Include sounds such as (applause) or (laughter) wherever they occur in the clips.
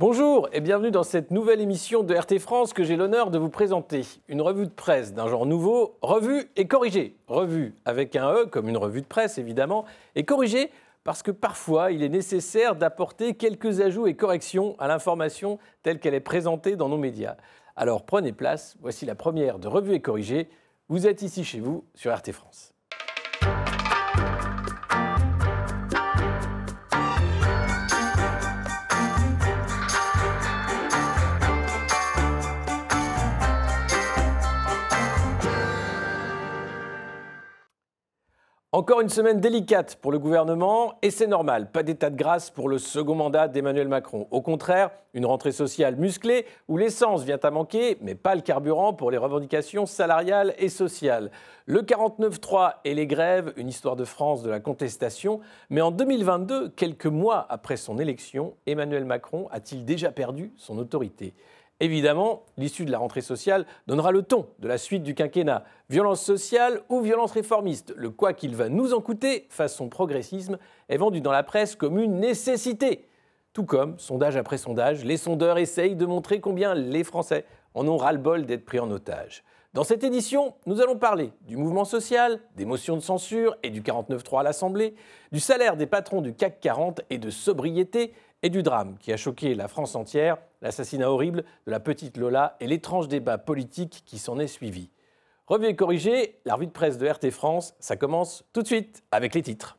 Bonjour et bienvenue dans cette nouvelle émission de RT France que j'ai l'honneur de vous présenter. Une revue de presse d'un genre nouveau, revue et corrigée. Revue avec un E comme une revue de presse évidemment, et corrigée parce que parfois il est nécessaire d'apporter quelques ajouts et corrections à l'information telle qu'elle est présentée dans nos médias. Alors prenez place, voici la première de Revue et corrigée. Vous êtes ici chez vous sur RT France. Encore une semaine délicate pour le gouvernement et c'est normal, pas d'état de grâce pour le second mandat d'Emmanuel Macron. Au contraire, une rentrée sociale musclée où l'essence vient à manquer, mais pas le carburant pour les revendications salariales et sociales. Le 49-3 et les grèves, une histoire de France de la contestation, mais en 2022, quelques mois après son élection, Emmanuel Macron a-t-il déjà perdu son autorité? Évidemment, l'issue de la rentrée sociale donnera le ton de la suite du quinquennat. Violence sociale ou violence réformiste, le quoi qu'il va nous en coûter, façon progressisme, est vendu dans la presse comme une nécessité. Tout comme, sondage après sondage, les sondeurs essayent de montrer combien les Français en ont ras-le-bol d'être pris en otage. Dans cette édition, nous allons parler du mouvement social, des motions de censure et du 49-3 à l'Assemblée, du salaire des patrons du CAC 40 et de sobriété, et du drame qui a choqué la France entière, l'assassinat horrible de la petite Lola et l'étrange débat politique qui s'en est suivi. Revue et corrigé, la revue de presse de RT France, ça commence tout de suite avec les titres.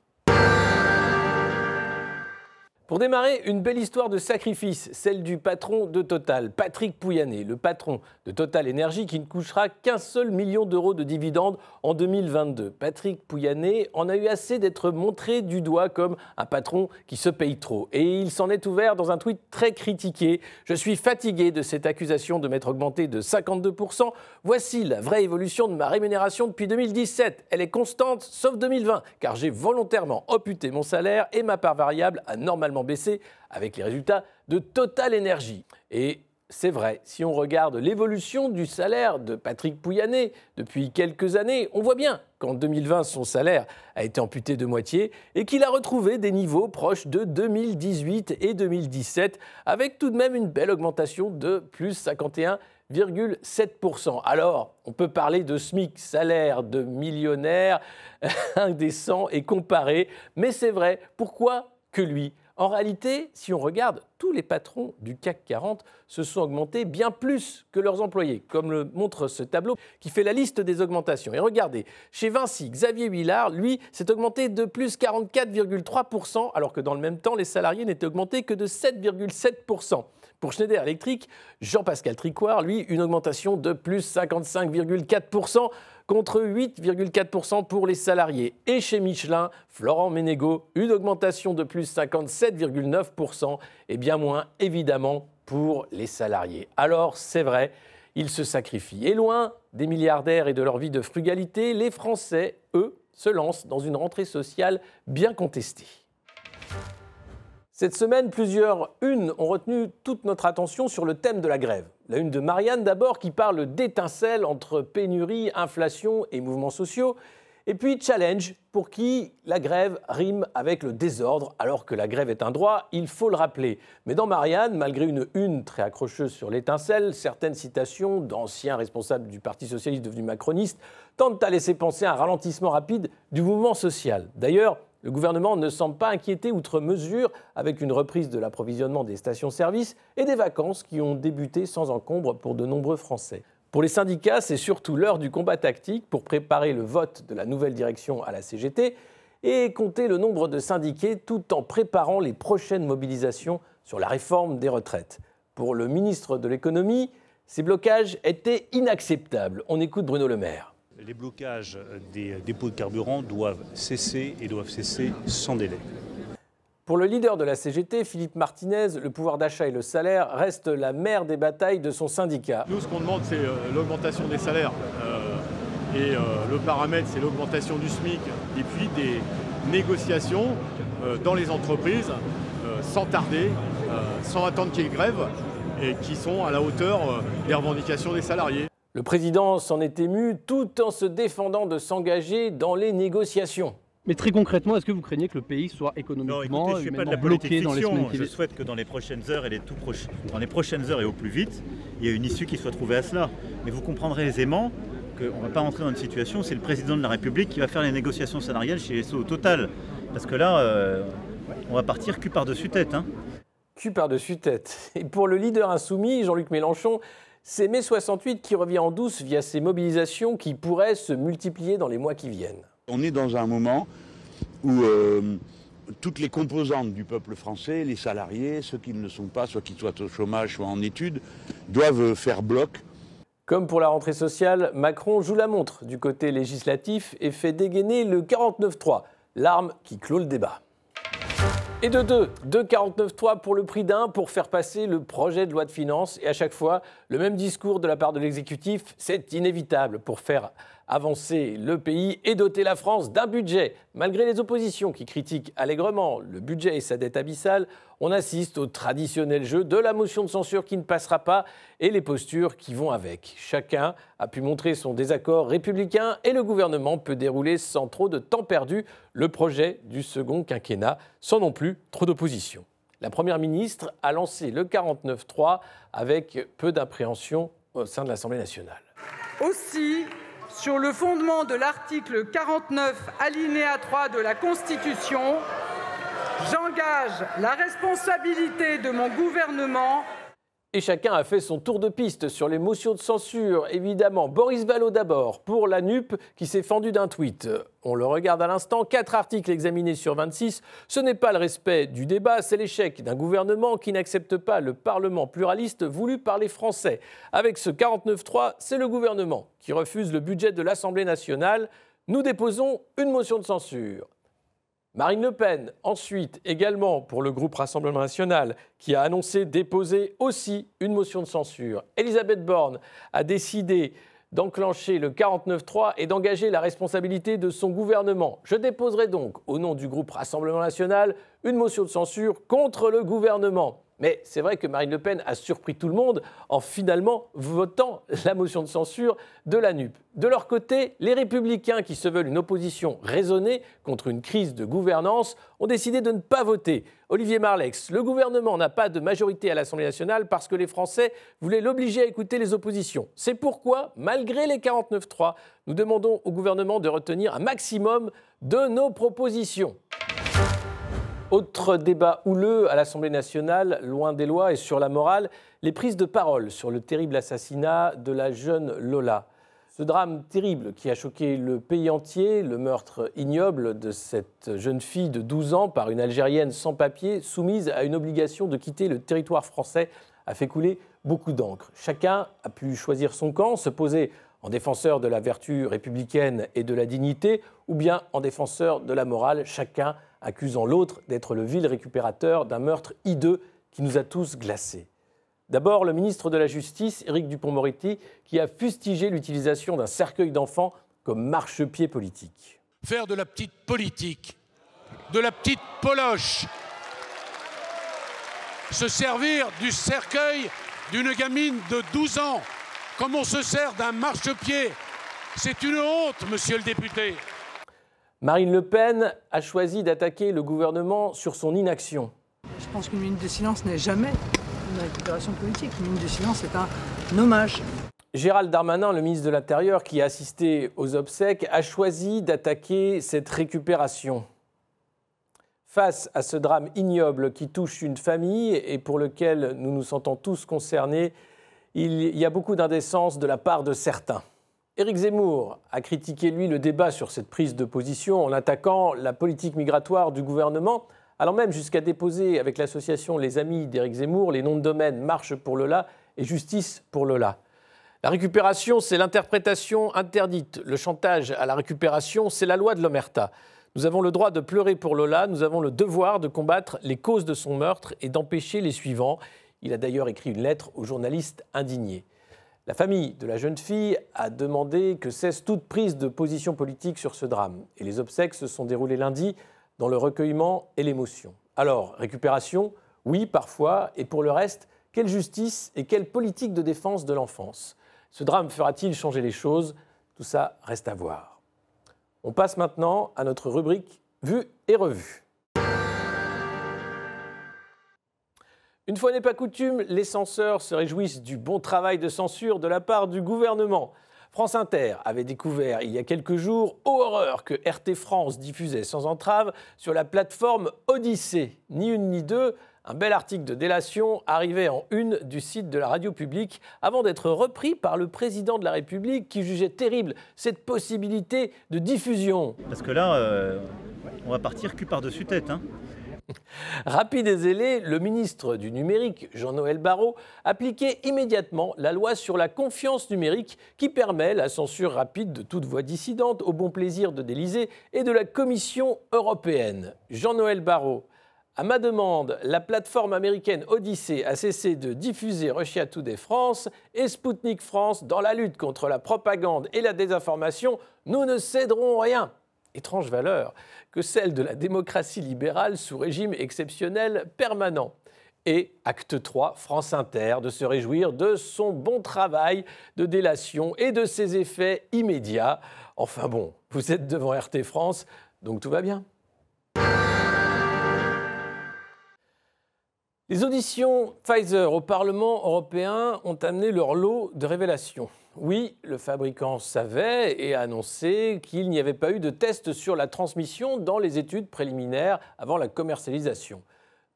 Pour démarrer, une belle histoire de sacrifice, celle du patron de Total, Patrick Pouyanné, le patron de Total Énergie qui ne couchera qu'un seul million d'euros de dividendes en 2022. Patrick Pouyanné en a eu assez d'être montré du doigt comme un patron qui se paye trop. Et il s'en est ouvert dans un tweet très critiqué. Je suis fatigué de cette accusation de m'être augmenté de 52%. Voici la vraie évolution de ma rémunération depuis 2017. Elle est constante sauf 2020, car j'ai volontairement opputé mon salaire et ma part variable a normalement baissé avec les résultats de Total Energy. Et c'est vrai, si on regarde l'évolution du salaire de Patrick Pouyanné depuis quelques années, on voit bien qu'en 2020, son salaire a été amputé de moitié et qu'il a retrouvé des niveaux proches de 2018 et 2017, avec tout de même une belle augmentation de plus 51,7%. Alors, on peut parler de SMIC, salaire de millionnaire, (laughs) indécent et comparé, mais c'est vrai, pourquoi que lui? En réalité, si on regarde, tous les patrons du CAC 40 se sont augmentés bien plus que leurs employés, comme le montre ce tableau qui fait la liste des augmentations. Et regardez, chez Vinci, Xavier Huillard, lui, s'est augmenté de plus 44,3%, alors que dans le même temps, les salariés n'étaient augmentés que de 7,7%. Pour Schneider Electric, Jean-Pascal Tricoire, lui, une augmentation de plus 55,4% contre 8,4% pour les salariés. Et chez Michelin, Florent Ménégo, une augmentation de plus 57,9% et bien moins évidemment pour les salariés. Alors c'est vrai, ils se sacrifient. Et loin des milliardaires et de leur vie de frugalité, les Français, eux, se lancent dans une rentrée sociale bien contestée. Cette semaine, plusieurs unes ont retenu toute notre attention sur le thème de la grève. La une de Marianne d'abord qui parle d'étincelles entre pénurie, inflation et mouvements sociaux. Et puis Challenge pour qui la grève rime avec le désordre alors que la grève est un droit, il faut le rappeler. Mais dans Marianne, malgré une une très accrocheuse sur l'étincelle, certaines citations d'anciens responsables du Parti socialiste devenus macronistes tentent à laisser penser à un ralentissement rapide du mouvement social. D'ailleurs, le gouvernement ne semble pas inquiété outre mesure avec une reprise de l'approvisionnement des stations-service et des vacances qui ont débuté sans encombre pour de nombreux Français. Pour les syndicats, c'est surtout l'heure du combat tactique pour préparer le vote de la nouvelle direction à la CGT et compter le nombre de syndiqués tout en préparant les prochaines mobilisations sur la réforme des retraites. Pour le ministre de l'économie, ces blocages étaient inacceptables. On écoute Bruno Le Maire. Les blocages des dépôts de carburant doivent cesser et doivent cesser sans délai. Pour le leader de la CGT, Philippe Martinez, le pouvoir d'achat et le salaire restent la mère des batailles de son syndicat. Nous, ce qu'on demande, c'est euh, l'augmentation des salaires. Euh, et euh, le paramètre, c'est l'augmentation du SMIC. Et puis des négociations dans les entreprises, sans tarder, sans attendre qu'il y ait grève, et qui sont à la hauteur des revendications des salariés. Le président s'en est ému tout en se défendant de s'engager dans les négociations. Mais très concrètement, est-ce que vous craignez que le pays soit économiquement non, écoutez, je suis pas de la bloqué dans les semaines qui Je souhaite que dans les prochaines heures et les tout proches, dans les prochaines heures et au plus vite, il y ait une issue qui soit trouvée à cela. Mais vous comprendrez aisément qu'on ne va pas rentrer dans une situation où c'est le président de la République qui va faire les négociations salariales chez SO au total. Parce que là, euh, on va partir cul par-dessus tête. Hein. Cul par-dessus tête. Et pour le leader insoumis, Jean-Luc Mélenchon, c'est mai 68 qui revient en douce via ces mobilisations qui pourraient se multiplier dans les mois qui viennent. On est dans un moment où euh, toutes les composantes du peuple français, les salariés, ceux qui ne le sont pas, soit qu'ils soient au chômage, soit en études, doivent faire bloc. Comme pour la rentrée sociale, Macron joue la montre du côté législatif et fait dégainer le 49-3, l'arme qui clôt le débat. Et de deux, deux 49.3 pour le prix d'un pour faire passer le projet de loi de finances. Et à chaque fois, le même discours de la part de l'exécutif, c'est inévitable pour faire avancer le pays et doter la France d'un budget. Malgré les oppositions qui critiquent allègrement le budget et sa dette abyssale, on assiste au traditionnel jeu de la motion de censure qui ne passera pas et les postures qui vont avec. Chacun a pu montrer son désaccord républicain et le gouvernement peut dérouler sans trop de temps perdu le projet du second quinquennat sans non plus trop d'opposition. La Première ministre a lancé le 49-3 avec peu d'appréhension au sein de l'Assemblée nationale. Aussi, sur le fondement de l'article 49, alinéa 3 de la Constitution, j'engage la responsabilité de mon gouvernement et chacun a fait son tour de piste sur les motions de censure. Évidemment, Boris Vallot d'abord, pour la NUP, qui s'est fendu d'un tweet. On le regarde à l'instant, quatre articles examinés sur 26. Ce n'est pas le respect du débat, c'est l'échec d'un gouvernement qui n'accepte pas le Parlement pluraliste voulu par les Français. Avec ce 49-3, c'est le gouvernement qui refuse le budget de l'Assemblée nationale. Nous déposons une motion de censure. Marine Le Pen, ensuite, également pour le groupe Rassemblement national, qui a annoncé déposer aussi une motion de censure. Elisabeth Borne a décidé d'enclencher le 49-3 et d'engager la responsabilité de son gouvernement. Je déposerai donc, au nom du groupe Rassemblement national, une motion de censure contre le gouvernement. Mais c'est vrai que Marine Le Pen a surpris tout le monde en finalement votant la motion de censure de la NUP. De leur côté, les républicains qui se veulent une opposition raisonnée contre une crise de gouvernance ont décidé de ne pas voter. Olivier Marlex, le gouvernement n'a pas de majorité à l'Assemblée nationale parce que les Français voulaient l'obliger à écouter les oppositions. C'est pourquoi, malgré les 49-3, nous demandons au gouvernement de retenir un maximum de nos propositions. Autre débat houleux à l'Assemblée nationale, loin des lois et sur la morale, les prises de parole sur le terrible assassinat de la jeune Lola. Ce drame terrible qui a choqué le pays entier, le meurtre ignoble de cette jeune fille de 12 ans par une Algérienne sans papier, soumise à une obligation de quitter le territoire français, a fait couler beaucoup d'encre. Chacun a pu choisir son camp, se poser en défenseur de la vertu républicaine et de la dignité, ou bien en défenseur de la morale. Chacun accusant l'autre d'être le vil récupérateur d'un meurtre hideux qui nous a tous glacés. D'abord, le ministre de la Justice, Éric Dupont-Moretti, qui a fustigé l'utilisation d'un cercueil d'enfants comme marchepied politique. Faire de la petite politique, de la petite poloche, se servir du cercueil d'une gamine de 12 ans, comme on se sert d'un marchepied, c'est une honte, monsieur le député. Marine Le Pen a choisi d'attaquer le gouvernement sur son inaction. Je pense qu'une minute de silence n'est jamais une récupération politique. Une minute de silence est un hommage. Gérald Darmanin, le ministre de l'Intérieur, qui a assisté aux obsèques, a choisi d'attaquer cette récupération. Face à ce drame ignoble qui touche une famille et pour lequel nous nous sentons tous concernés, il y a beaucoup d'indécence de la part de certains. Éric Zemmour a critiqué, lui, le débat sur cette prise de position en attaquant la politique migratoire du gouvernement, allant même jusqu'à déposer avec l'association Les Amis d'Éric Zemmour les noms de domaine Marche pour Lola et Justice pour Lola. La récupération, c'est l'interprétation interdite. Le chantage à la récupération, c'est la loi de l'Omerta. Nous avons le droit de pleurer pour Lola, nous avons le devoir de combattre les causes de son meurtre et d'empêcher les suivants. Il a d'ailleurs écrit une lettre aux journalistes indignés. La famille de la jeune fille a demandé que cesse toute prise de position politique sur ce drame. Et les obsèques se sont déroulées lundi dans le recueillement et l'émotion. Alors, récupération, oui, parfois, et pour le reste, quelle justice et quelle politique de défense de l'enfance? Ce drame fera-t-il changer les choses? Tout ça reste à voir. On passe maintenant à notre rubrique Vue et revue. Une fois n'est pas coutume, les censeurs se réjouissent du bon travail de censure de la part du gouvernement. France Inter avait découvert il y a quelques jours, ô horreur, que RT France diffusait sans entrave sur la plateforme Odyssée. Ni une ni deux, un bel article de délation arrivait en une du site de la radio publique avant d'être repris par le président de la République qui jugeait terrible cette possibilité de diffusion. Parce que là, euh, on va partir cul par-dessus tête. Hein. (laughs) Rapide et zélé, le ministre du numérique, Jean-Noël Barrot, appliquait immédiatement la loi sur la confiance numérique qui permet la censure rapide de toute voix dissidente au bon plaisir de l'Élysée et de la Commission européenne. Jean-Noël Barrot, à ma demande, la plateforme américaine Odyssey a cessé de diffuser Russia Today France et Sputnik France dans la lutte contre la propagande et la désinformation. Nous ne céderons rien. Étrange valeur que celle de la démocratie libérale sous régime exceptionnel permanent. Et acte 3, France Inter, de se réjouir de son bon travail de délation et de ses effets immédiats. Enfin bon, vous êtes devant RT France, donc tout va bien. Les auditions Pfizer au Parlement européen ont amené leur lot de révélations. Oui, le fabricant savait et a annoncé qu'il n'y avait pas eu de test sur la transmission dans les études préliminaires avant la commercialisation.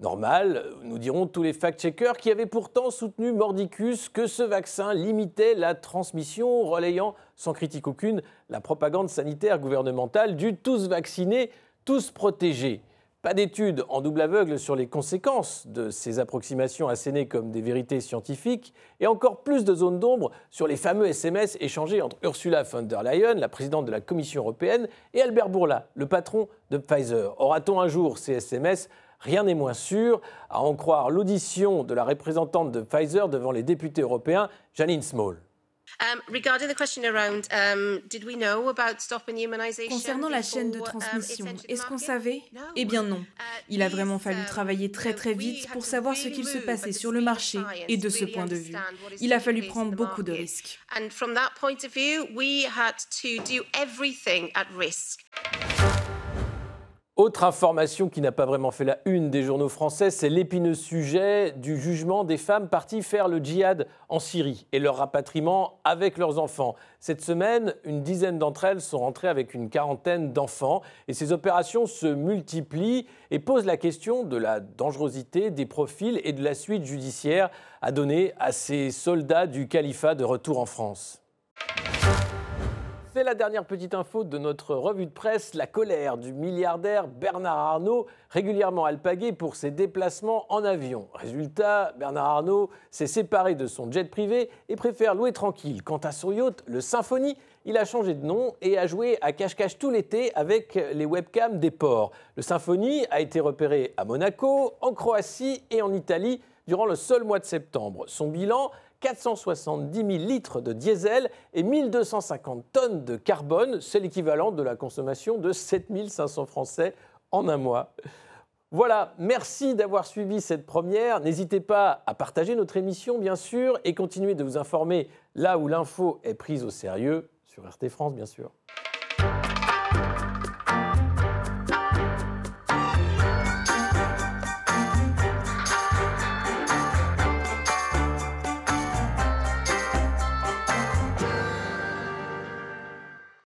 Normal, nous dirons tous les fact-checkers qui avaient pourtant soutenu Mordicus que ce vaccin limitait la transmission, relayant sans critique aucune la propagande sanitaire gouvernementale du tous vaccinés, tous protégés. Pas d'études en double aveugle sur les conséquences de ces approximations assénées comme des vérités scientifiques, et encore plus de zones d'ombre sur les fameux SMS échangés entre Ursula von der Leyen, la présidente de la Commission européenne, et Albert Bourla, le patron de Pfizer. Aura-t-on un jour ces SMS Rien n'est moins sûr, à en croire l'audition de la représentante de Pfizer devant les députés européens, Janine Small. Concernant la chaîne de um, transmission, est-ce qu'on savait? Eh bien non. Uh, Il a vraiment fallu travailler très très vite pour savoir ce qu'il se passait sur le marché et de ce point de vue, il a fallu prendre beaucoup de risques. Autre information qui n'a pas vraiment fait la une des journaux français, c'est l'épineux sujet du jugement des femmes parties faire le djihad en Syrie et leur rapatriement avec leurs enfants. Cette semaine, une dizaine d'entre elles sont rentrées avec une quarantaine d'enfants et ces opérations se multiplient et posent la question de la dangerosité des profils et de la suite judiciaire à donner à ces soldats du califat de retour en France. C'est la dernière petite info de notre revue de presse, la colère du milliardaire Bernard Arnault, régulièrement alpagué pour ses déplacements en avion. Résultat, Bernard Arnault s'est séparé de son jet privé et préfère louer tranquille. Quant à son yacht, le Symphonie, il a changé de nom et a joué à cache-cache tout l'été avec les webcams des ports. Le Symphonie a été repéré à Monaco, en Croatie et en Italie durant le seul mois de septembre. Son bilan 470 000 litres de diesel et 1250 tonnes de carbone. C'est l'équivalent de la consommation de 7500 Français en un mois. Voilà, merci d'avoir suivi cette première. N'hésitez pas à partager notre émission, bien sûr, et continuer de vous informer là où l'info est prise au sérieux, sur RT France, bien sûr.